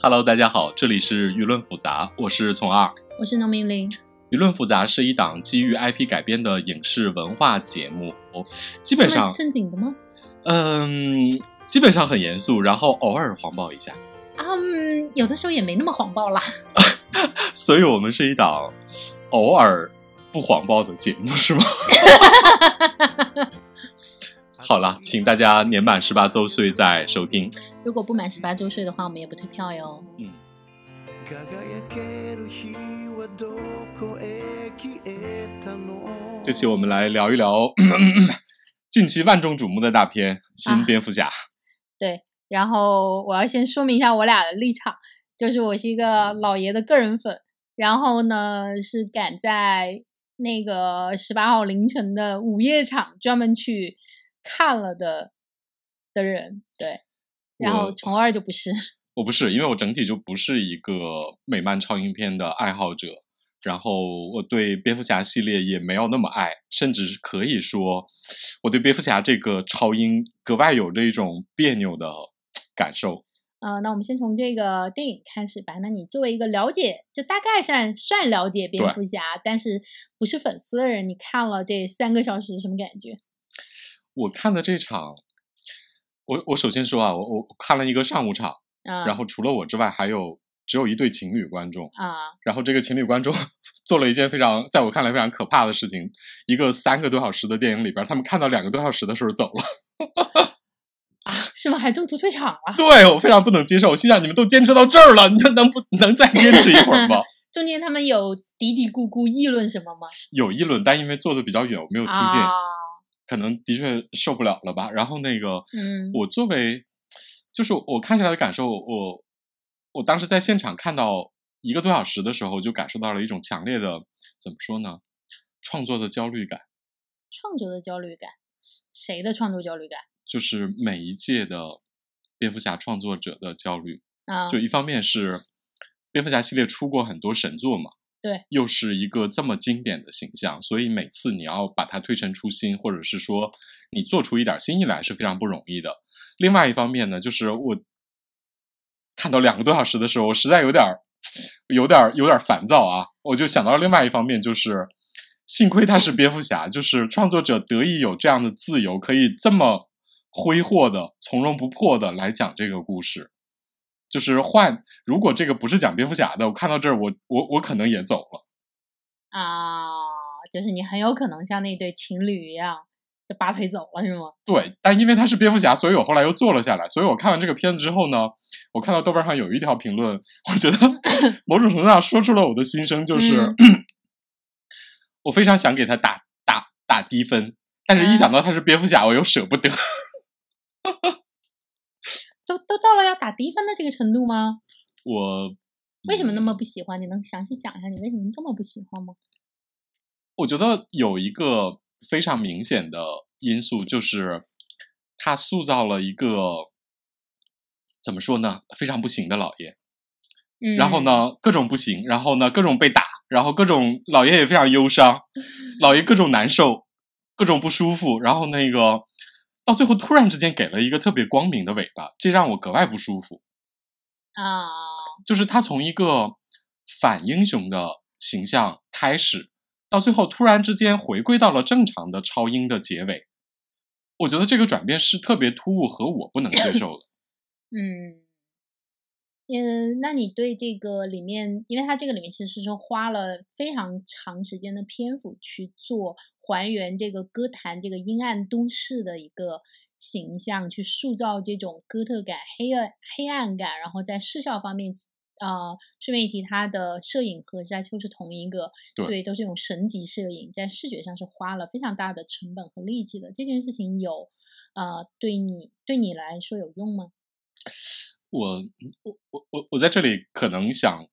Hello，大家好，这里是舆论复杂，我是从二。我是农民林。舆论复杂是一档基于 IP 改编的影视文化节目，基本上正经的吗？嗯，基本上很严肃，然后偶尔黄暴一下。嗯，有的时候也没那么黄暴啦。所以我们是一档偶尔不黄暴的节目，是吗？好了，请大家年满十八周岁再收听。如果不满十八周岁的话，我们也不退票哟。嗯。这期我们来聊一聊 近期万众瞩目的大片《新蝙蝠侠》。对，然后我要先说明一下我俩的立场，就是我是一个老爷的个人粉，然后呢是赶在那个十八号凌晨的午夜场专门去看了的的人。对，然后虫二就不是。我不是，因为我整体就不是一个美漫超英片的爱好者，然后我对蝙蝠侠系列也没有那么爱，甚至可以说，我对蝙蝠侠这个超英格外有着一种别扭的感受。呃，那我们先从这个电影开始吧。那你作为一个了解，就大概算算了解蝙蝠侠，但是不是粉丝的人，你看了这三个小时什么感觉？我看的这场，我我首先说啊，我我看了一个上午场。然后除了我之外，还有只有一对情侣观众啊。然后这个情侣观众做了一件非常在我看来非常可怕的事情：一个三个多小时的电影里边，他们看到两个多小时的时候走了。啊？是吗？还中途退场了？对我非常不能接受。我心想：你们都坚持到这儿了，能能不能再坚持一会儿吗？中间他们有嘀嘀咕咕议论什么吗？有议论，但因为坐的比较远，我没有听见。可能的确受不了了吧。然后那个，嗯，我作为。就是我看下来的感受，我我当时在现场看到一个多小时的时候，就感受到了一种强烈的怎么说呢？创作的焦虑感。创作的焦虑感，谁的创作焦虑感？就是每一届的蝙蝠侠创作者的焦虑啊！就一方面是蝙蝠侠系列出过很多神作嘛，对，又是一个这么经典的形象，所以每次你要把它推陈出新，或者是说你做出一点新意来是非常不容易的。另外一方面呢，就是我看到两个多小时的时候，我实在有点儿、有点儿、有点烦躁啊！我就想到另外一方面，就是幸亏他是蝙蝠侠，就是创作者得以有这样的自由，可以这么挥霍的、从容不迫的来讲这个故事。就是换，如果这个不是讲蝙蝠侠的，我看到这儿，我我我可能也走了啊！就是你很有可能像那对情侣一样。就拔腿走了是吗？对，但因为他是蝙蝠侠，所以我后来又坐了下来。所以我看完这个片子之后呢，我看到豆瓣上有一条评论，我觉得 某种程度上说出了我的心声，就是我非常想给他打打打低分，但是一想到他是蝙蝠侠，我又舍不得。都都到了要打低分的这个程度吗？我为什么那么不喜欢？你能详细讲一下你为什么这么不喜欢吗？我觉得有一个。非常明显的因素就是，他塑造了一个怎么说呢？非常不行的老爷。嗯。然后呢，各种不行，然后呢，各种被打，然后各种老爷也非常忧伤，老爷各种难受，各种不舒服，然后那个到最后突然之间给了一个特别光明的尾巴，这让我格外不舒服。啊。就是他从一个反英雄的形象开始。到最后，突然之间回归到了正常的超英的结尾，我觉得这个转变是特别突兀和我不能接受的。嗯，嗯，那你对这个里面，因为它这个里面其实是花了非常长时间的篇幅去做还原这个歌坛这个阴暗都市的一个形象，去塑造这种哥特感、黑暗黑暗感，然后在视效方面。啊，顺便一提，他的摄影和沙丘是同一个，所以都是用神级摄影，在视觉上是花了非常大的成本和力气的。这件事情有，呃，对你对你来说有用吗？我我我我我在这里可能想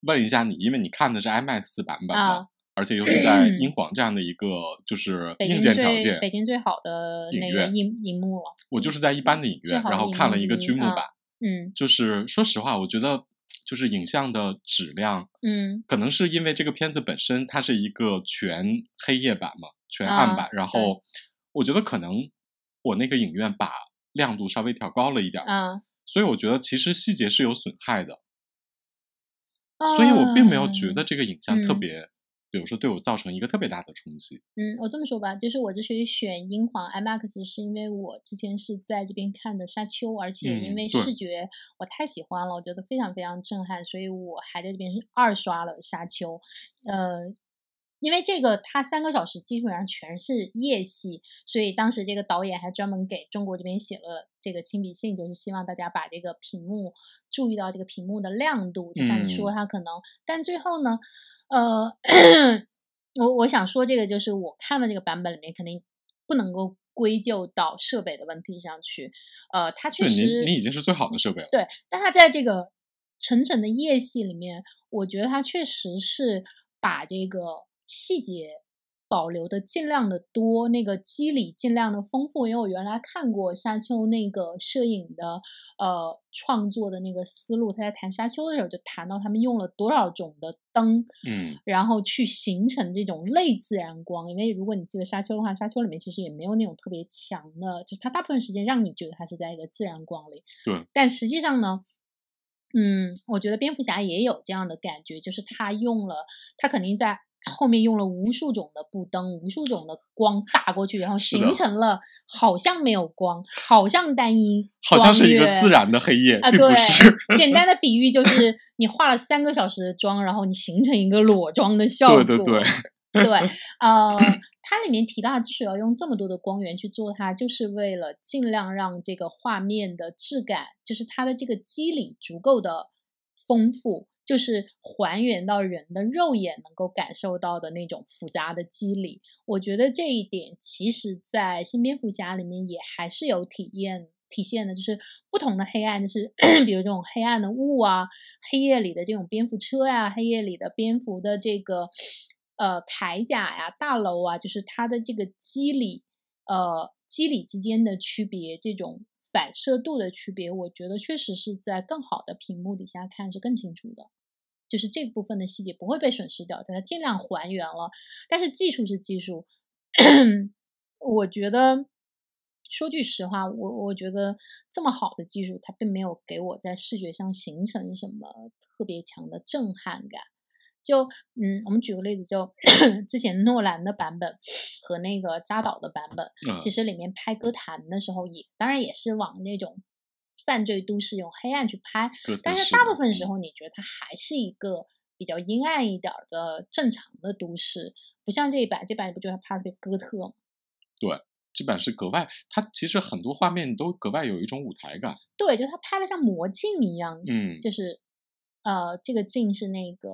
问一下你，因为你看的是 IMAX 版本嘛，而且又是在英皇这样的一个就是硬件条件，北京最好的影院荧荧幕了。我就是在一般的影院，然后看了一个剧目版，嗯，就是说实话，我觉得。就是影像的质量，嗯，可能是因为这个片子本身它是一个全黑夜版嘛，全暗版，然后我觉得可能我那个影院把亮度稍微调高了一点，啊，所以我觉得其实细节是有损害的，所以我并没有觉得这个影像特嗯别，比如说对我造成一个特别大的冲击。嗯，我这么说吧，就是我之所以选英皇 IMAX，是因为我之前是在这边看的《沙丘》，而且因为视觉我太喜欢了，我觉得非常非常震撼，所以我还在这边是二刷了《沙丘》。呃，因为这个它三个小时基本上全是夜戏，所以当时这个导演还专门给中国这边写了这个亲笔信，就是希望大家把这个屏幕注意到这个屏幕的亮度，就像你说，嗯它可能，但最后呢，呃，我我想说这个就是我看的这个版本里面肯定不能够归咎到设备的问题上去，呃，它确实你，你已经是最好的设备了。对，但它在这个沉沉的夜戏里面，我觉得它确实是把这个细节保留的尽量的多，那个肌理尽量的丰富。因为我原来看过沙丘那个摄影的呃创作的那个思路，他在谈沙丘的时候就谈到他们用了多少种的灯，嗯，然后去形成这种类自然光。因为如果你记得沙丘的话，沙丘里面其实也没有那种特别强的，就它大部分时间让你觉得它是在一个自然光里。对。但实际上呢，嗯，我觉得蝙蝠侠也有这样的感觉，就是他用了，他肯定在。后面用了无数种的布灯，无数种的光打过去，然后形成了好像没有光，好像单一，好像是一个自然的黑夜，啊，并对。，简单的比喻就是你化了三个小时的妆，然后你形成一个裸妆的效果。对对对，对 呃，它里面提到，它之所以要用这么多的光源去做它，就是为了尽量让这个画面的质感，就是它的这个肌理足够的丰富，就是还原到人的肉眼能够感受到的那种复杂的肌理。我觉得这一点，其实在新蝙蝠侠里面也还是有体验。体现的就是不同的黑暗，就是 比如这种黑暗的雾啊，黑夜里的这种蝙蝠车呀、黑夜里的蝙蝠的这个呃铠甲呀、大楼啊，就是它的这个肌理呃肌理之间的区别，这种反射度的区别，我觉得确实是在更好的屏幕底下看是更清楚的。就是这部分的细节不会被损失掉，它尽量还原了。但是技术是技术，我觉得说句实话，我我觉得这么好的技术，它并没有给我在视觉上形成什么特别强的震撼感。就嗯，我们举个例子，就 之前诺兰的版本和那个扎导的版本，嗯其实里面拍歌坛的时候也，当然也是往那种犯罪都市用黑暗去拍，但是大部分时候，你觉得它还是一个比较阴暗一点儿的正常的都市，不像这一版，这版不就是拍的哥特吗？对这版是格外，它其实很多画面都格外有一种舞台感。对，就它拍的像魔镜一样，嗯，就是呃，这个镜是那个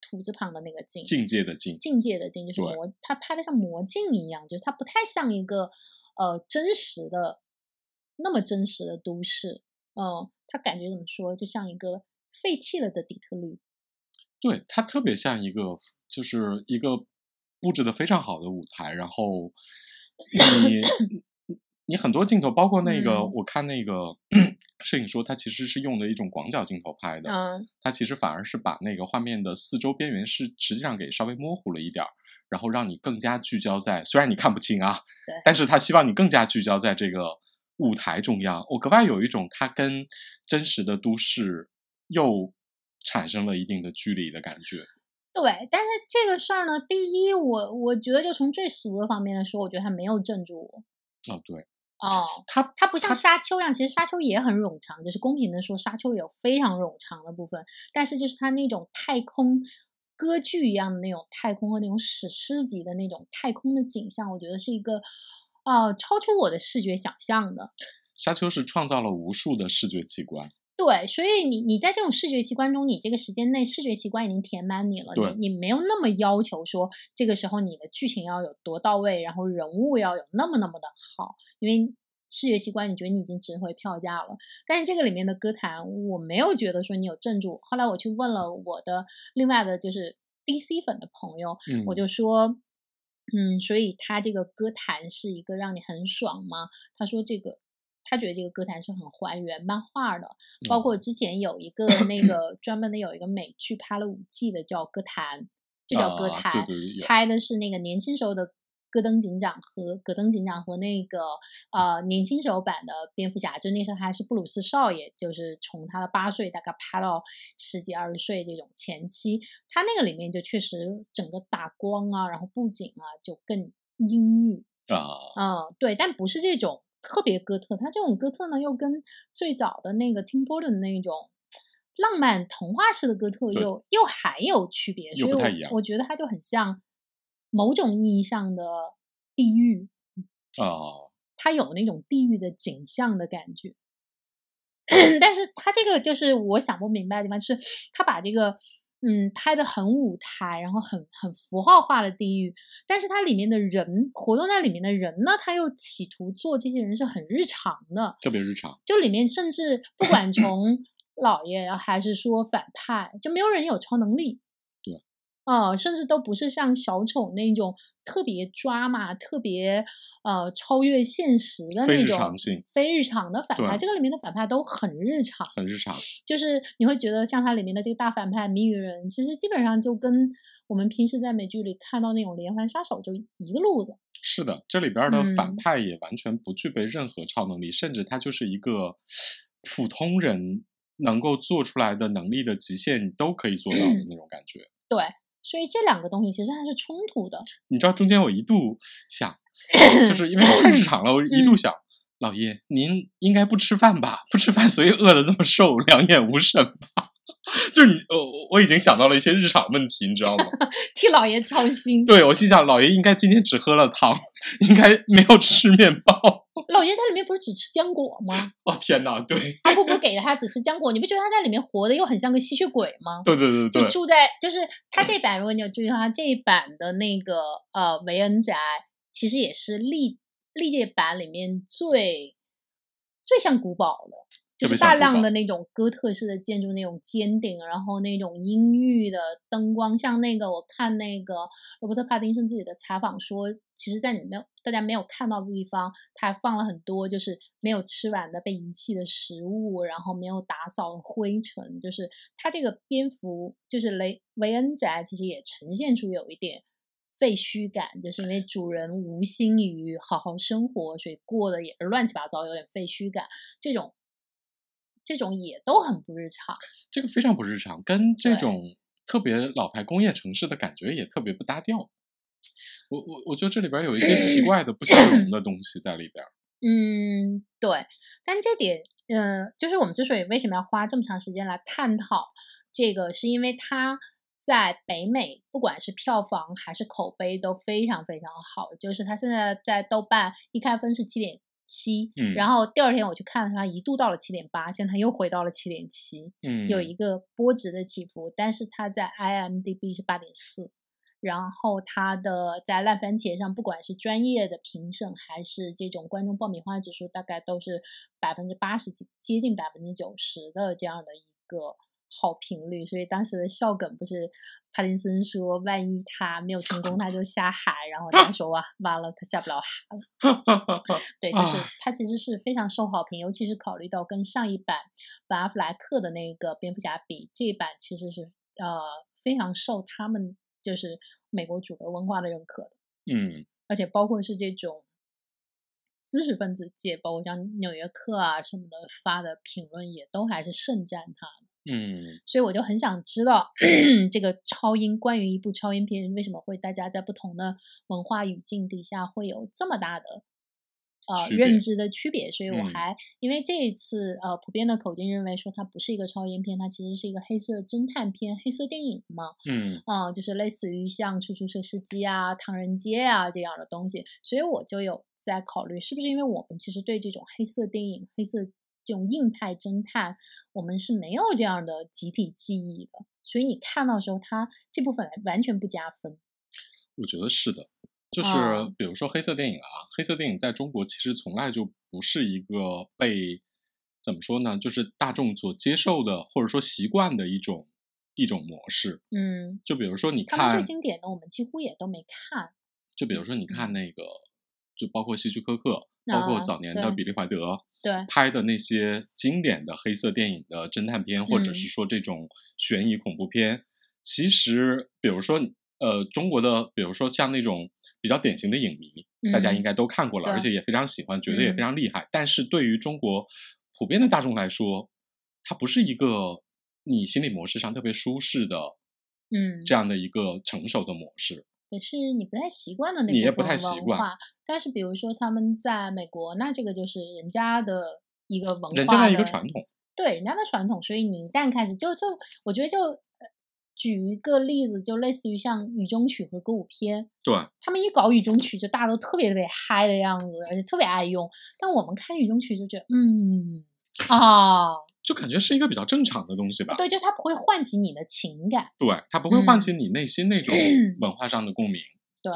土字旁的那个镜，境界的境，境界的境，就是魔，它拍的像魔镜一样，就是它不太像一个呃真实的那么真实的都市，嗯，它感觉怎么说，就像一个废弃了的底特律。对，它特别像一个，就是一个布置的非常好的舞台，然后你 你你很多镜头，包括那个、嗯我看那个 摄影说，他其实是用的一种广角镜头拍的，嗯它其实反而是把那个画面的四周边缘是实际上给稍微模糊了一点儿，然后让你更加聚焦在，虽然你看不清啊对，但是他希望你更加聚焦在这个舞台中央。我格外有一种它跟真实的都市又产生了一定的距离的感觉。对，但是这个事儿呢，第一，我我觉得就从最俗的方面来说，我觉得它没有镇住我。哦，对，哦，它它不像沙丘一样，其实沙丘也很冗长，就是公平的说，沙丘有非常冗长的部分，但是就是它那种太空歌剧一样的那种太空和那种史诗级的那种太空的景象，我觉得是一个呃超出我的视觉想象的。沙丘是创造了无数的视觉奇观。对，所以你你在这种视觉奇观中，你这个时间内视觉奇观已经填满你了，对你你没有那么要求说这个时候你的剧情要有多到位，然后人物要有那么那么的好，因为视觉奇观你觉得你已经值回票价了。但是这个里面的歌坛，我没有觉得说你有镇住。后来我去问了我的另外的就是 DC 粉的朋友，嗯，我就说，嗯，所以他这个歌坛是一个让你很爽吗？他说这个，他觉得这个歌坛是很还原漫画的，包哦括之前有一个 那个专门的有一个美剧拍了五季的叫《歌坛》，就叫《歌啊坛》，拍的是那个年轻时候的戈登警长和戈登警长和那个呃年轻时候版的蝙蝠侠，就那时候还是布鲁斯少爷，就是从他的八岁大概拍到十几二十岁这种前期，他那个里面就确实整个打光啊，然后布景啊就更阴郁啊，嗯，对，但不是这种特别哥特，他这种哥特呢又跟最早的那个 Tim Burton 那种。浪漫童话式的哥特又又还有区别，所以我我觉得它就很像某种意义上的地狱哦，它有那种地狱的景象的感觉。但是它这个就是我想不明白的地方，就是他把这个嗯拍的很舞台，然后很很符号化的地狱，但是它里面的人活动在里面的人呢，他又企图做这些人是很日常的，特别日常。就里面甚至不管从老爷还是说反派，就没有人有超能力，对，哦，甚至都不是像小丑那种特别抓马、特别呃超越现实的那种非日常性、非日常的反派。这个里面的反派都很日常，很日常。就是你会觉得像它里面的这个大反派谜语人，其实基本上就跟我们平时在美剧里看到那种连环杀手就一个路子。是的，这里边的反派也完全不具备任何超能力，甚至他就是一个普通人。能够做出来的能力的极限，你都可以做到的那种感觉。对，所以这两个东西其实它是冲突的。你知道中间我一度想，就是因为太日常了，我一度想，老爷您应该不吃饭吧？不吃饭，所以饿得这么瘦，两眼无神吧？就是你，我我已经想到了一些日常问题，你知道吗？替老爷操心。对，我心想，老爷应该今天只喝了汤，应该没有吃面包。老爷在里面不是只吃浆果吗？哦天哪，对，阿布不是给了他只吃浆果，你不觉得他在里面活的又很像个吸血鬼吗？对对对对，就住在就是他这版，如果你有注意到他这一版的那个呃维恩宅，其实也是历历届版里面最最像古堡的。就是大量的那种哥特式的建筑，那种尖顶，然后那种阴郁的灯光，像那个我看那个罗伯特·帕丁森自己的采访说，其实，在你没有大家没有看到的地方，他还放了很多就是没有吃完的被遗弃的食物，然后没有打扫的灰尘，就是他这个蝙蝠，就是雷维恩宅，其实也呈现出有一点废墟感，就是因为主人无心于好好生活，所以过得也是乱七八糟，有点废墟感，这种。这种也都很不日常，这个非常不日常，跟这种特别老牌工业城市的感觉也特别不搭调。我我我觉得这里边有一些奇怪的不相容的东西在里边。嗯，对。但这点，嗯，就是我们之所以为什么要花这么长时间来探讨这个，是因为它在北美不管是票房还是口碑都非常非常好。就是它现在在豆瓣一开分是七点。七，嗯，然后第二天我去看它，一度到了七点八，现在又回到了七点七，嗯，有一个波值的起伏，但是它在 IMDB 是八点四，然后它的在烂番茄上，不管是专业的评审还是这种观众爆米花指数，大概都是百分之八十几，接近百分之九十的这样的一个。好评率，所以当时的笑梗不是帕丁森说，万一他没有成功，他就下海，然后他说哇，完了，他下不了海了。对，就是他其实是非常受好评，尤其是考虑到跟上一版本阿弗莱克的那个蝙蝠侠比，这一版其实是呃非常受他们就是美国主流文化的认可的。嗯，而且包括是这种知识分子界，包括像《纽约客》啊什么的发的评论，也都还是盛赞他的。嗯，所以我就很想知道这个超英关于一部超英片为什么会大家在不同的文化语境底下会有这么大的呃认知的区别。所以我还因为这一次呃普遍的口径认为说它不是一个超英片，它其实是一个黑色侦探片、黑色电影嘛。嗯，啊，就是类似于像出租车司机啊、唐人街啊这样的东西。所以我就有在考虑，是不是因为我们其实对这种黑色电影、黑色。这种硬派侦探，我们是没有这样的集体记忆的，所以你看到时候，它这部分完全不加分。我觉得是的，就是比如说黑色电影啊，黑色电影在中国其实从来就不是一个被怎么说呢，就是大众所接受的或者说习惯的一种一种模式。嗯，就比如说你看最经典的，我们几乎也都没看。就比如说你看那个，就包括希区柯克。包括早年的比利怀德对拍的那些经典的黑色电影的侦探片，或者是说这种悬疑恐怖片，其实比如说呃中国的，比如说像那种比较典型的影迷，大家嗯应该都看过了，而且也非常喜欢，觉得也嗯非常厉害。但是对于中国普遍的大众来说，它不是一个你心理模式上特别舒适的嗯，这样的一个成熟的模式。也是你不太习惯的那你也不部分太习惯文化。但是比如说他们在美国，那这个就是人家的一个文化人家的一个传统，对人家的传统，所以你一旦开始就就我觉得就呃举一个例子，就类似于像雨中曲和歌舞片，对，他们一搞雨中曲就大家都特别特别嗨的样子，而且特别爱用。但我们看雨中曲就觉得，嗯啊，就感觉是一个比较正常的东西吧。对，就是它不会唤起你的情感，对，它不会唤嗯。起你内心那种文化上的共鸣。对，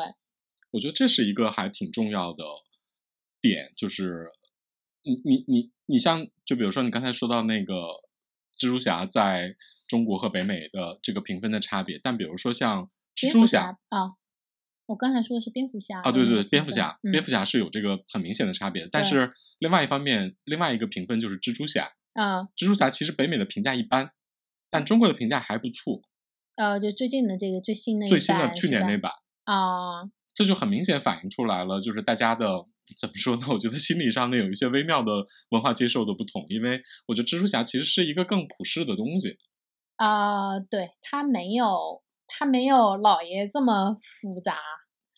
我觉得这是一个还挺重要的点，就是你你你你像，就比如说你刚才说到那个蜘蛛侠在中国和北美的这个评分的差别，但比如说像蜘蛛侠啊，我刚才说的是蝙蝠侠啊，对对蝙蝠侠，嗯。蝙蝠侠是有这个很明显的差别，但是另外一方面，另外一个评分就是蜘蛛侠，啊蜘蛛侠其实北美的评价一般，但中国的评价还不错，呃，就最近的这个最新的一最新的去年那版。啊，这就很明显反映出来了，就是大家的怎么说呢？我觉得心理上呢有一些微妙的文化接受的不同，因为我觉得蜘蛛侠其实是一个更普世的东西。啊，对，它没有它没有老爷这么复杂，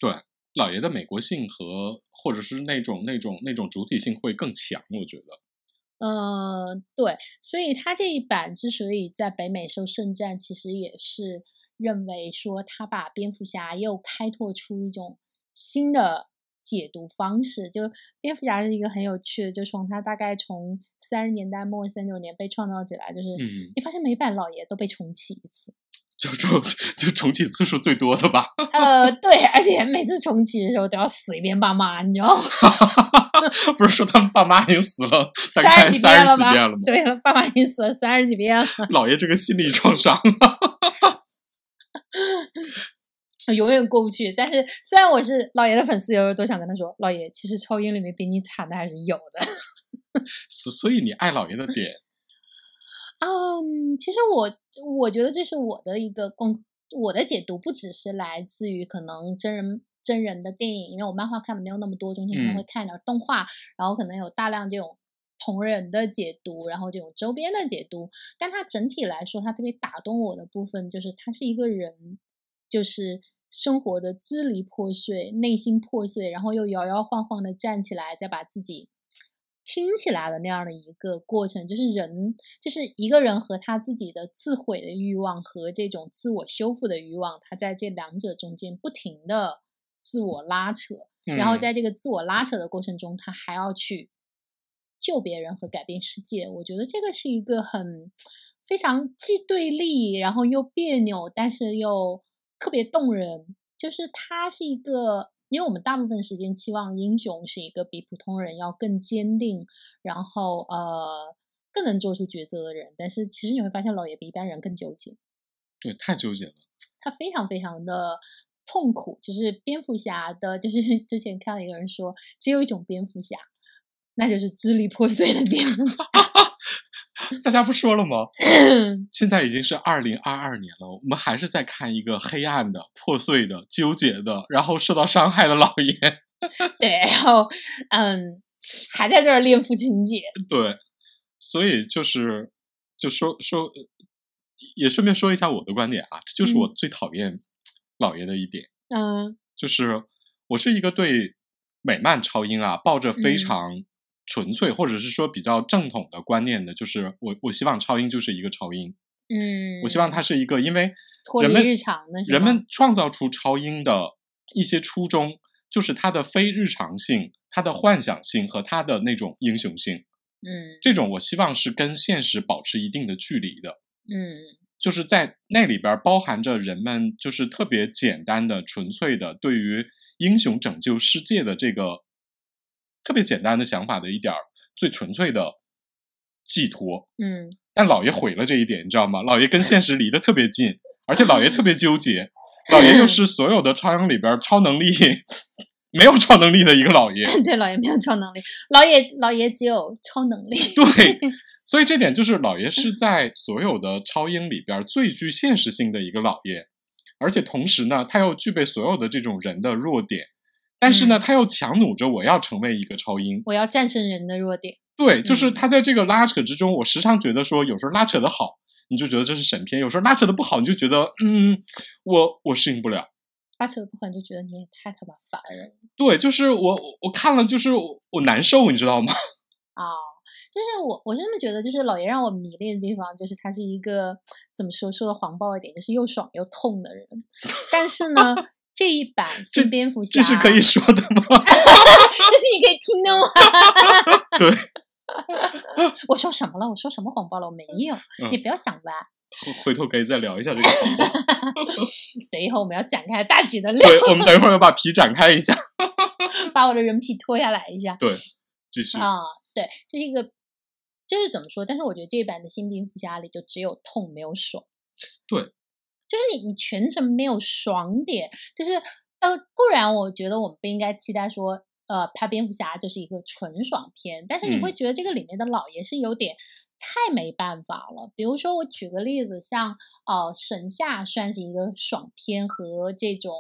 对老爷的美国性和或者是那种那种那种主体性会更强，我觉得。呃，对，所以他这一版之所以在北美受盛赞，其实也是认为说他把蝙蝠侠又开拓出一种新的解读方式。就蝙蝠侠是一个很有趣的，就从他大概从三十年代末三九年被创造起来，就是、嗯你发现每版老爷都被重启一次。就就就重启次数最多的吧。呃，对，而且每次重启的时候都要死一遍爸妈，你知道吗？不是说他们爸妈已经死了大三概十几三十遍了吧？几遍了吗？对了，爸妈已经死了三十几遍了。老爷这个心理创伤，永远过不去。但是虽然我是老爷的粉丝，有时候都想跟他说，老爷其实超英里面比你惨的还是有的。所所以你爱老爷的点，嗯，其实我我觉得这是我的一个共，我的解读不只是来自于可能真人真人的电影，因为我漫画看的没有那么多，中间可能嗯会看点动画，然后可能有大量这种同人的解读，然后这种周边的解读。但它整体来说，它特别打动我的部分就是他是一个人，就是生活的支离破碎，内心破碎，然后又摇摇晃晃的站起来，再把自己拼起来的那样的一个过程，就是人，就是一个人和他自己的自毁的欲望和这种自我修复的欲望，他在这两者中间不停的自我拉扯，然后嗯在这个自我拉扯的过程中，他还要去救别人和改变世界。我觉得这个是一个很非常既对立，然后又别扭，但是又特别动人。就是他是一个，因为我们大部分时间期望英雄是一个比普通人要更坚定，然后呃更能做出抉择的人。但是其实你会发现，老爷比一般人更纠结。对，太纠结了。他非常非常的痛苦，就是蝙蝠侠的，就是 之前看到一个人说，只有一种蝙蝠侠，那就是支离破碎的蝙蝠侠。大家不说了吗？现在已经是二零二二年了，我们还是在看一个黑暗的、破碎的、纠结的，然后受到伤害的老爷。对，然后嗯，还在这儿恋父情节。对，所以就是就说说，呃也顺便说一下我的观点啊，这就是我最讨厌老爷的一点，嗯就是我是一个对美漫超英啊抱着非嗯常纯粹、或者是说比较正统的观念的，就是我我希望超英就是一个超英，嗯，我希望它是一个，因为人们离日常的人们创造出超英的一些初衷，就是它的非日常性、它的幻想性和它的那种英雄性。嗯。这种我希望是跟现实保持一定的距离的，嗯。就是在那里边儿包含着人们就是特别简单的、纯粹的对于英雄拯救世界的这个特别简单的想法的一点儿最纯粹的寄托。嗯但老爷毁了这一点，你知道吗？老爷跟现实离得特别近，而且老爷特别纠结。老爷又是所有的超英里边儿超能力没有超能力的一个老爷，对，老爷没有超能力，老爷老爷只有超能力。对，所以这点就是老爷是在所有的超英里边儿最具现实性的一个老爷，而且同时呢，他又具备所有的这种人的弱点，但是呢，嗯他又强弩着我要成为一个超英。我要战胜人的弱点。对，就是嗯他在这个拉扯之中，我时常觉得说，有时候拉扯的好，你就觉得这是神片；有时候拉扯的不好，你就觉得嗯，我我适应不了。拉扯的不好，你就觉得你也太他妈烦人了对，就是我我我看了就是我我难受，你知道吗？啊！就是我，我是这么觉得，就是老爷让我迷恋的地方，就是他是一个怎么说说的黄暴一点，就是又爽又痛的人。但是呢，这一版这新蝙蝠侠，这是可以说的吗？这是你可以听的吗？对，我说什么了？我说什么谎报了？我没有，嗯你不要想歪。回回头可以再聊一下这个。等一会儿我们要展开大局的聊，对，我们等一会儿要把皮展开一下。把我的人皮脱下来一下对，继续。啊。对，这是一个，就是怎么说？但是我觉得这一版的新蝙蝠侠里就只有痛没有爽。对，就是你你全程没有爽点，就是呃，固然我觉得我们不应该期待说。呃，拍蝙蝠侠就是一个纯爽片，但是你会嗯觉得这个里面的老爷是有点太没办法了。比如说，我举个例子，像呃，神夏算是一个爽片和这种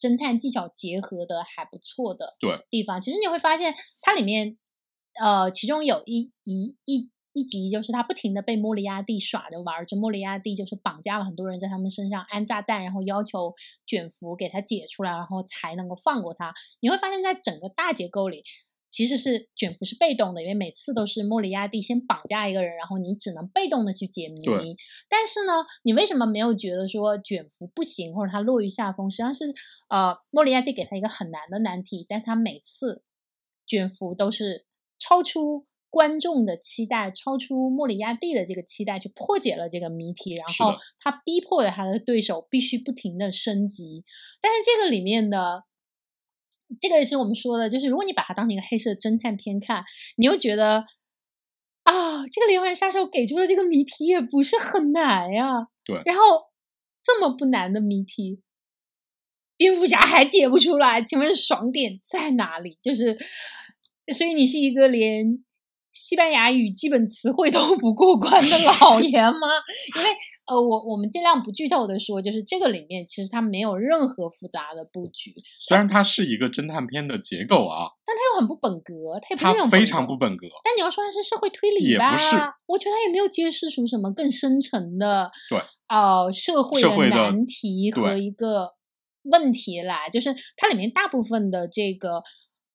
侦探技巧结合的还不错的对地方。其实你会发现，它里面呃，其中有一一一一集就是他不停的被莫里亚蒂耍着玩儿，就莫里亚蒂就是绑架了很多人在他们身上安炸弹，然后要求卷福给他解出来，然后才能够放过他。你会发现在整个大结构里。其实是卷福是被动的，因为每次都是莫里亚蒂先绑架一个人，然后你只能被动的去解谜。但是呢，你为什么没有觉得说卷福不行，或者他落于下风？实际上是呃，莫里亚蒂给他一个很难的难题，但是他每次卷福都是超出观众的期待，超出莫里亚蒂的这个期待，去破解了这个谜题，然后他逼迫了他的对手必须不停的升级。但是这个里面的。这个也是我们说的，就是如果你把它当成一个黑色侦探片看，你又觉得啊，这个连环杀手给出的这个谜题也不是很难呀。对然后这么不难的谜题，蝙蝠侠还解不出来，请问爽点在哪里？就是，所以你是一个连西班牙语基本词汇都不过关的老 爷吗？因为呃，我我们尽量不剧透的说，就是这个里面其实它没有任何复杂的布局，虽然它是一个侦探片的结构啊，但它又很不本格，它也不是它那种非常不本格。但你要说它是社会推理也吧，不是我觉得它也没有揭示出什么更深层的对呃社会社会的难题和一个问题来，就是它里面大部分的这个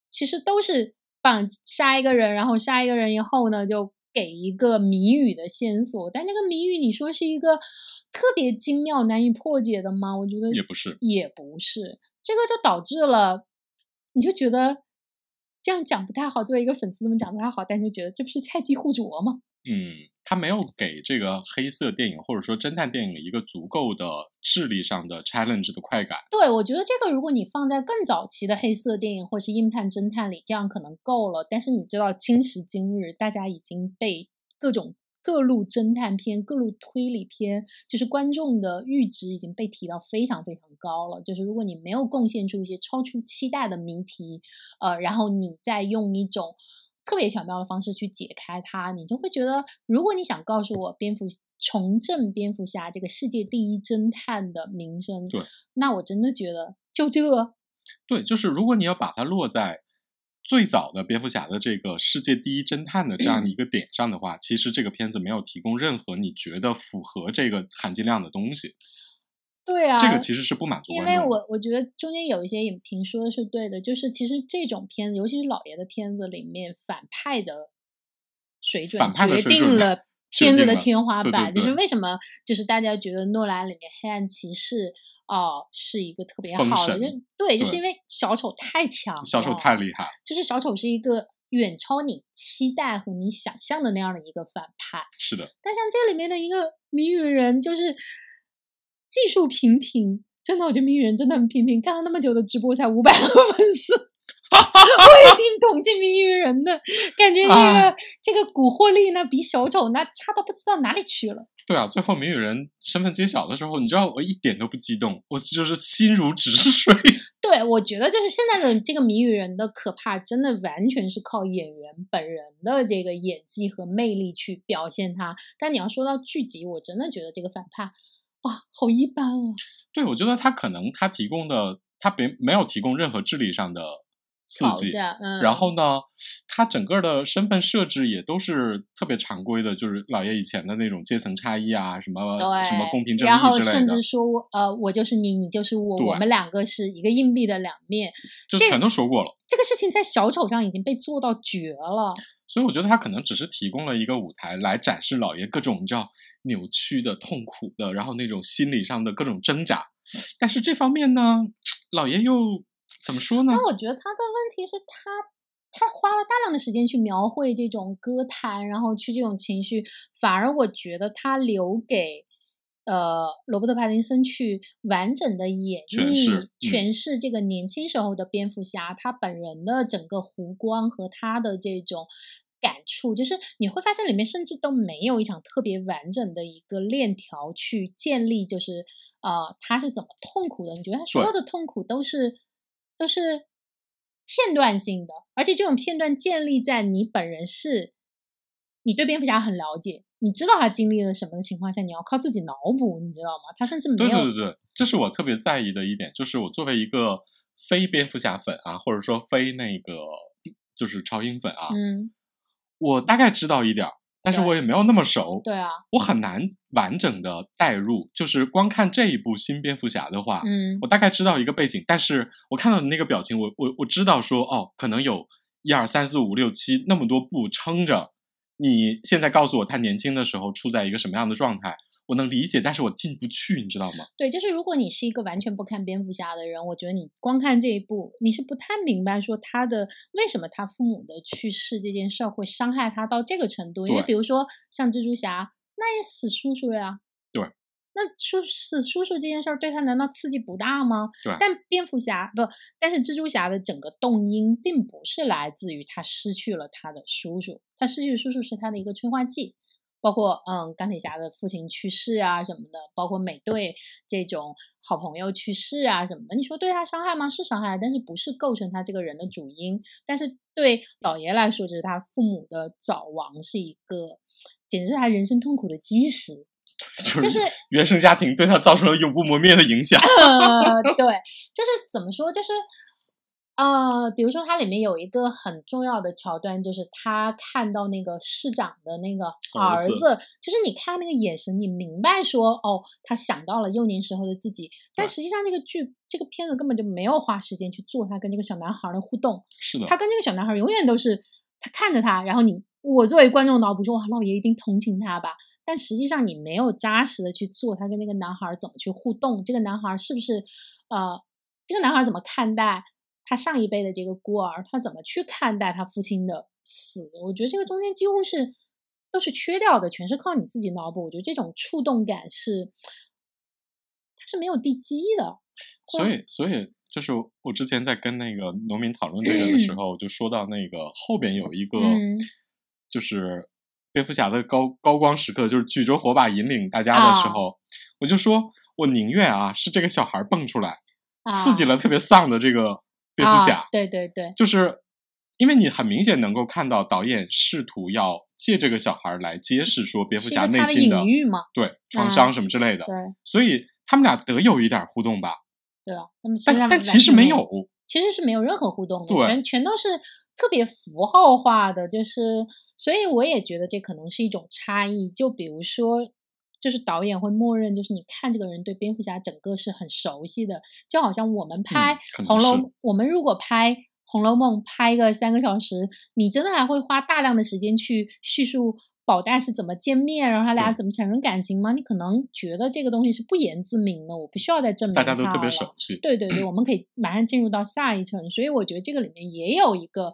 其实都是绑杀一个人，然后杀一个人以后呢，就给一个谜语的线索，但这个谜语你说是一个特别精妙难以破解的吗？我觉得也不是也不是，这个就导致了，你就觉得这样讲不太好。作为一个粉丝，这么讲不太好，但就觉得这不是菜鸡互啄吗？嗯，他没有给这个黑色电影或者说侦探电影一个足够的智力上的 challenge 的快感。对，我觉得这个如果你放在更早期的黑色电影或是硬汉侦探里，这样可能够了。但是你知道，今时今日，大家已经被各种各路侦探片、各路推理片，就是观众的阈值已经被提到非常非常高了。就是如果你没有贡献出一些超出期待的谜题，呃，然后你再用一种特别巧妙的方式去解开它，你就会觉得，如果你想告诉我蝙蝠重振蝙蝠侠这个世界第一侦探的名声，对，那我真的觉得就这，对，就是如果你要把它落在最早的蝙蝠侠的这个世界第一侦探的这样一个点上的话，其实这个片子没有提供任何你觉得符合这个含金量的东西，对啊，这个其实是不满足因为。我我觉得中间有一些影评说的是对的，就是其实这种片子，尤其是老爷的片子里面，反派的水准反派的决定了片子的天花对对板。就是为什么，就是大家觉得诺兰里面黑暗骑士哦、是一个特别好的，神就对，就是因为小丑太强小丑太厉害，就是小丑是一个远超你期待和你想象的那样的一个反派。是的，但像这里面的一个谜语人，就是技术平平，真的，我觉得谜语人真的很平平。干了那么久的直播，才五百个粉丝，我也挺同情谜语人的，感觉这个、啊这个蛊惑力呢比小丑那差到不知道哪里去了。对啊，最后谜语人身份揭晓的时候，你知道我一点都不激动，我就是心如止水。对，我觉得就是现在的这个谜语人的可怕，真的完全是靠演员本人的这个演技和魅力去表现他。但你要说到剧集，我真的觉得这个反派，哇，好一般哦。对，我觉得他可能他提供的他别没有提供任何智力上的刺激。嗯，然后呢，他整个的身份设置也都是特别常规的，就是老爷以前的那种阶层差异啊，什么，什么公平正然后义之类的甚至，说，呃，我就是你，你就是我，我们两个是一个硬币的两面。就这全都说过了。这个事情在小丑上已经被做到绝了。所以我觉得他可能只是提供了一个舞台来展示老爷各种叫扭曲的、痛苦的，然后那种心理上的各种挣扎。但是这方面呢，老爷又怎么说呢但？我觉得他的问题是他。他花了大量的时间去描绘这种歌坛，然后去这种情绪，反而我觉得他留给呃罗伯特·帕丁森去完整的演绎诠释这个年轻时候的蝙蝠侠，他本人的整个弧光和他的这种感触，就是你会发现里面甚至都没有一场特别完整的一个链条去建立，就是呃他是怎么痛苦的？你觉得他所有的痛苦都是都是片段性的，而且这种片段建立在你本人是，你对蝙蝠侠很了解，你知道他经历了什么的情况下，你要靠自己脑补，你知道吗？他甚至没对有对对对，这是我特别在意的一点，就是我作为一个非蝙蝠侠粉啊，或者说非那个就是超英粉啊，嗯，我大概知道一点儿，但是我也没有那么熟，对啊，我很难完整的代入。就是光看这一部新蝙蝠侠的话，嗯我大概知道一个背景，但是我看到你那个表情，我我我知道说，哦，可能有一二三四五六七那么多部撑着。你现在告诉我他年轻的时候处在一个什么样的状态，我能理解，但是我进不去，你知道吗？对，就是如果你是一个完全不看蝙蝠侠的人，我觉得你光看这一部，你是不太明白说他的为什么他父母的去世这件事儿会伤害他到这个程度。因为比如说像蜘蛛侠，那也死叔叔呀，对，那叔死叔叔这件事儿对他难道刺激不大吗？对但蝙蝠侠不，但是蜘蛛侠的整个动因并不是来自于他失去了他的叔叔，他失去叔叔是他的一个催化剂。包括嗯，钢铁侠的父亲去世啊什么的，包括美队这种好朋友去世啊什么的，你说对他伤害吗？是伤害，但是不是构成他这个人的主因。但是对老爷来说，就是他父母的早亡是一个，简直是他人生痛苦的基石。就就是原生家庭对他造成了永不磨灭的影响。呃，对，就是怎么说，就是呃，比如说它里面有一个很重要的桥段，就是他看到那个市长的那个儿子儿子，就是你看那个眼神，你明白说，哦，他想到了幼年时候的自己，但实际上这个剧这个片子根本就没有花时间去做他跟这个小男孩的互动，是的，他跟这个小男孩永远都是他看着他，然后你我作为观众脑补说哇，老爷一定同情他吧，但实际上你没有扎实的去做他跟那个男孩怎么去互动，这个男孩是不是呃，这个男孩怎么看待他上一辈的这个孤儿，他怎么去看待他父亲的死？我觉得这个中间几乎是都是缺掉的，全是靠你自己脑补。我觉得这种触动感是它是没有地基的。所以所以就是我之前在跟那个农民讨论这个的时候，就说到那个后边有一个嗯就是蝙蝠侠的高高光时刻，就是举着火把引领大家的时啊。候，我就说我宁愿啊是这个小孩蹦出来，啊，刺激了特别丧的这个蝙蝠侠，啊对对对，就是因为你很明显能够看到导演试图要借这个小孩来揭示说蝙蝠侠内心的对创啊伤什么之类的，对。所以他们俩得有一点互动吧，对啊，但但其实没有，其实是没有任何互动的，对全全都是特别符号化的，就是，所以我也觉得这可能是一种差异。就比如说，就是导演会默认，就是你看这个人对蝙蝠侠整个是很熟悉的，就好像我们拍红楼梦》，我们如果拍。《红楼梦》拍个三个小时，你真的还会花大量的时间去叙述宝黛是怎么见面，然后他俩怎么产生感情吗？你可能觉得这个东西是不言自明的，我不需要再证明大家都特别熟悉，对对对，我们可以马上进入到下一层，所以我觉得这个里面也有一个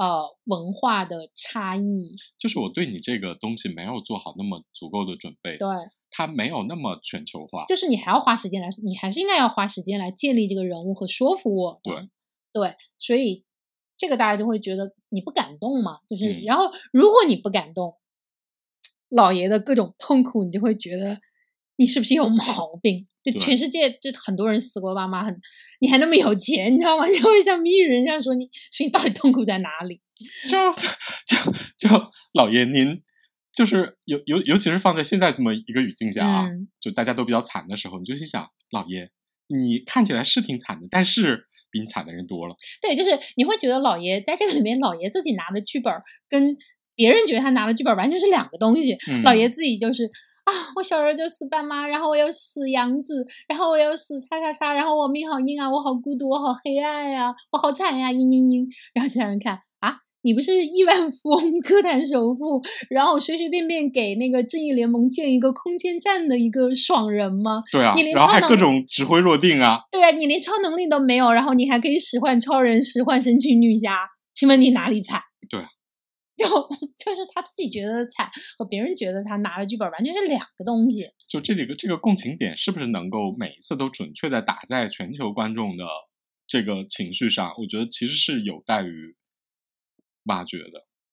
呃文化的差异。就是我对你这个东西没有做好那么足够的准备，对，它没有那么全球化，就是你还要花时间来，你还是应该要花时间来建立这个人物和说服我。对对，所以这个大家就会觉得你不感动嘛，就是、嗯然后如果你不感动，老爷的各种痛苦，你就会觉得你是不是有毛病？就全世界就很多人死过爸妈，很你还那么有钱，你知道吗？就会像谜语人这样说你，说你到底痛苦在哪里？就 就就老爷您。就是尤尤尤其是放在现在这么一个语境下啊，嗯就大家都比较惨的时候，你就心想，老爷，你看起来是挺惨的，但是比你惨的人多了。对，就是你会觉得老爷在这个里面，老爷自己拿的剧本跟别人觉得他拿的剧本完全是两个东西。嗯老爷自己就是啊，我小时候就死爸妈，然后我又死杨子，然后我又死叉叉叉，然后我命好硬啊，我好孤独，我好黑暗呀、我好惨呀、嘤嘤嘤。然后其他人看啊。你不是亿万富翁、歌坛首富，然后随随便便给那个正义联盟建一个空间站的一个爽人吗？对啊你，连然后还各种指挥若定啊。对啊，你连超能力都没有，然后你还可以使唤超人、使唤神奇女侠，请问你哪里惨？对啊，就就是他自己觉得惨和别人觉得他拿了剧本完全是两个东西。就这里个这个共情点是不是能够每一次都准确的打在全球观众的这个情绪上？我觉得其实是有待于挖掘的。